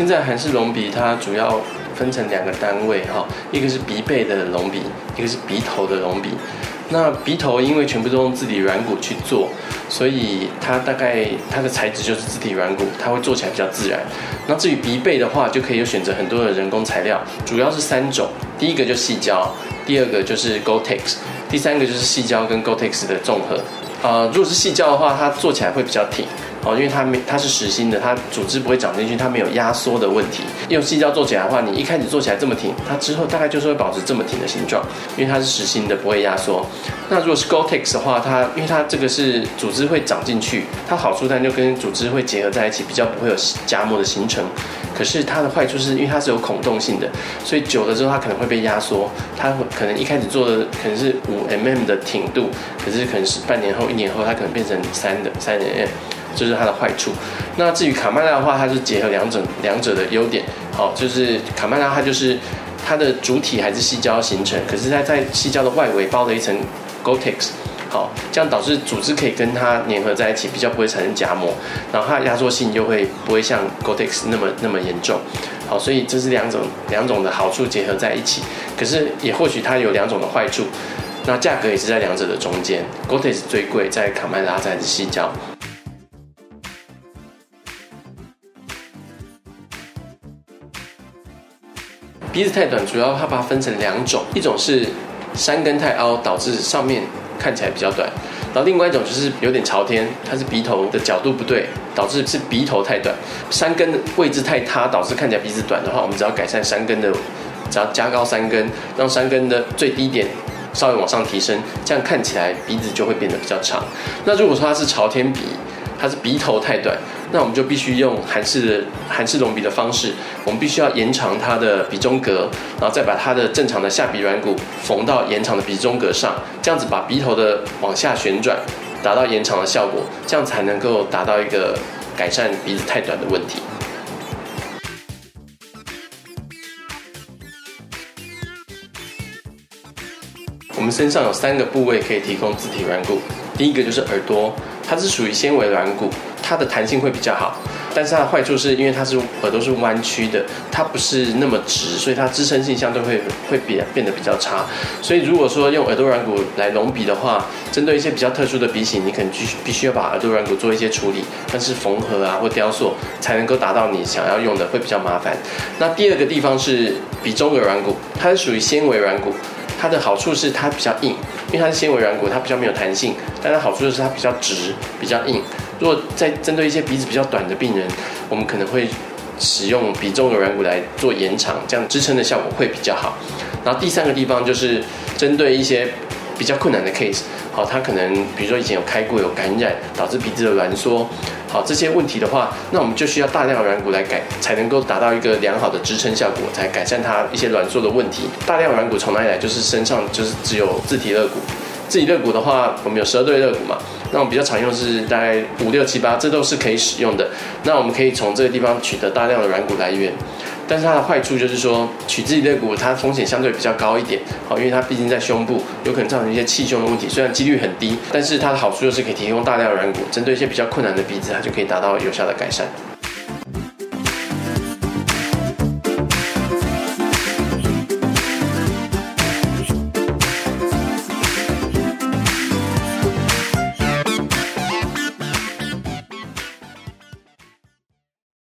现在韩式隆鼻它主要分成两个单位哈，一个是鼻背的隆鼻，一个是鼻头的隆鼻。那鼻头因为全部都用自体软骨去做，所以它大概它的材质就是自体软骨，它会做起来比较自然。那至于鼻背的话，就可以有选择很多的人工材料，主要是三种，第一个就细胶，第二个就是 Gore-Tex，第三个就是细胶跟 Gore-Tex 的综合。呃，如果是细胶的话，它做起来会比较挺。哦，因为它没它是实心的，它组织不会长进去，它没有压缩的问题。用细胶做起来的话，你一开始做起来这么挺，它之后大概就是会保持这么挺的形状，因为它是实心的，不会压缩。那如果是 Gore-Tex 的话，它因为它这个是组织会长进去，它好处它就跟组织会结合在一起，比较不会有夹膜的形成。可是它的坏处是因为它是有孔洞性的，所以久了之后它可能会被压缩。它可能一开始做的可能是五 mm 的挺度，可是可能是半年后、一年后，它可能变成三的三 mm。这是它的坏处。那至于卡曼拉的话，它是结合两者两者的优点。好，就是卡曼拉它就是它的主体还是细胶形成，可是它在细胶的外围包了一层 g o t e x。好，这样导致组织可以跟它粘合在一起，比较不会产生夹膜，然后它的压缩性又会不会像 g o t e x 那么那么严重。好，所以这是两种两种的好处结合在一起。可是也或许它有两种的坏处，那价格也是在两者的中间。g o t e x 最贵，在卡曼拉在细胶。鼻子太短，主要它把它分成两种，一种是山根太凹，导致上面看起来比较短；然后另外一种就是有点朝天，它是鼻头的角度不对，导致是鼻头太短。山根位置太塌，导致看起来鼻子短的话，我们只要改善山根的，只要加高山根，让山根的最低点稍微往上提升，这样看起来鼻子就会变得比较长。那如果说它是朝天鼻，它是鼻头太短，那我们就必须用韩式的韩式隆鼻的方式，我们必须要延长它的鼻中隔，然后再把它的正常的下鼻软骨缝到延长的鼻中隔上，这样子把鼻头的往下旋转，达到延长的效果，这样才能够达到一个改善鼻子太短的问题。我们身上有三个部位可以提供自体软骨，第一个就是耳朵。它是属于纤维软骨，它的弹性会比较好，但是它的坏处是因为它是耳朵是弯曲的，它不是那么直，所以它支撑性相对会会变变得比较差。所以如果说用耳朵软骨来隆鼻的话，针对一些比较特殊的鼻型，你可能必须必须要把耳朵软骨做一些处理，但是缝合啊或雕塑才能够达到你想要用的，会比较麻烦。那第二个地方是鼻中隔软骨，它是属于纤维软骨。它的好处是它比较硬，因为它是纤维软骨，它比较没有弹性。但它好处就是它比较直，比较硬。如果在针对一些鼻子比较短的病人，我们可能会使用鼻中的软骨来做延长，这样支撑的效果会比较好。然后第三个地方就是针对一些比较困难的 case，好，他可能比如说以前有开过有感染，导致鼻子的挛缩。好，这些问题的话，那我们就需要大量软骨来改，才能够达到一个良好的支撑效果，才改善它一些挛缩的问题。大量软骨从哪里来？就是身上就是只有自体肋骨，自体肋骨的话，我们有十二对肋骨嘛，那我们比较常用是大概五六七八，这都是可以使用的。那我们可以从这个地方取得大量的软骨来源。但是它的坏处就是说，取自己肋骨，它风险相对比较高一点，好，因为它毕竟在胸部，有可能造成一些气胸的问题。虽然几率很低，但是它的好处就是可以提供大量软骨，针对一些比较困难的鼻子，它就可以达到有效的改善。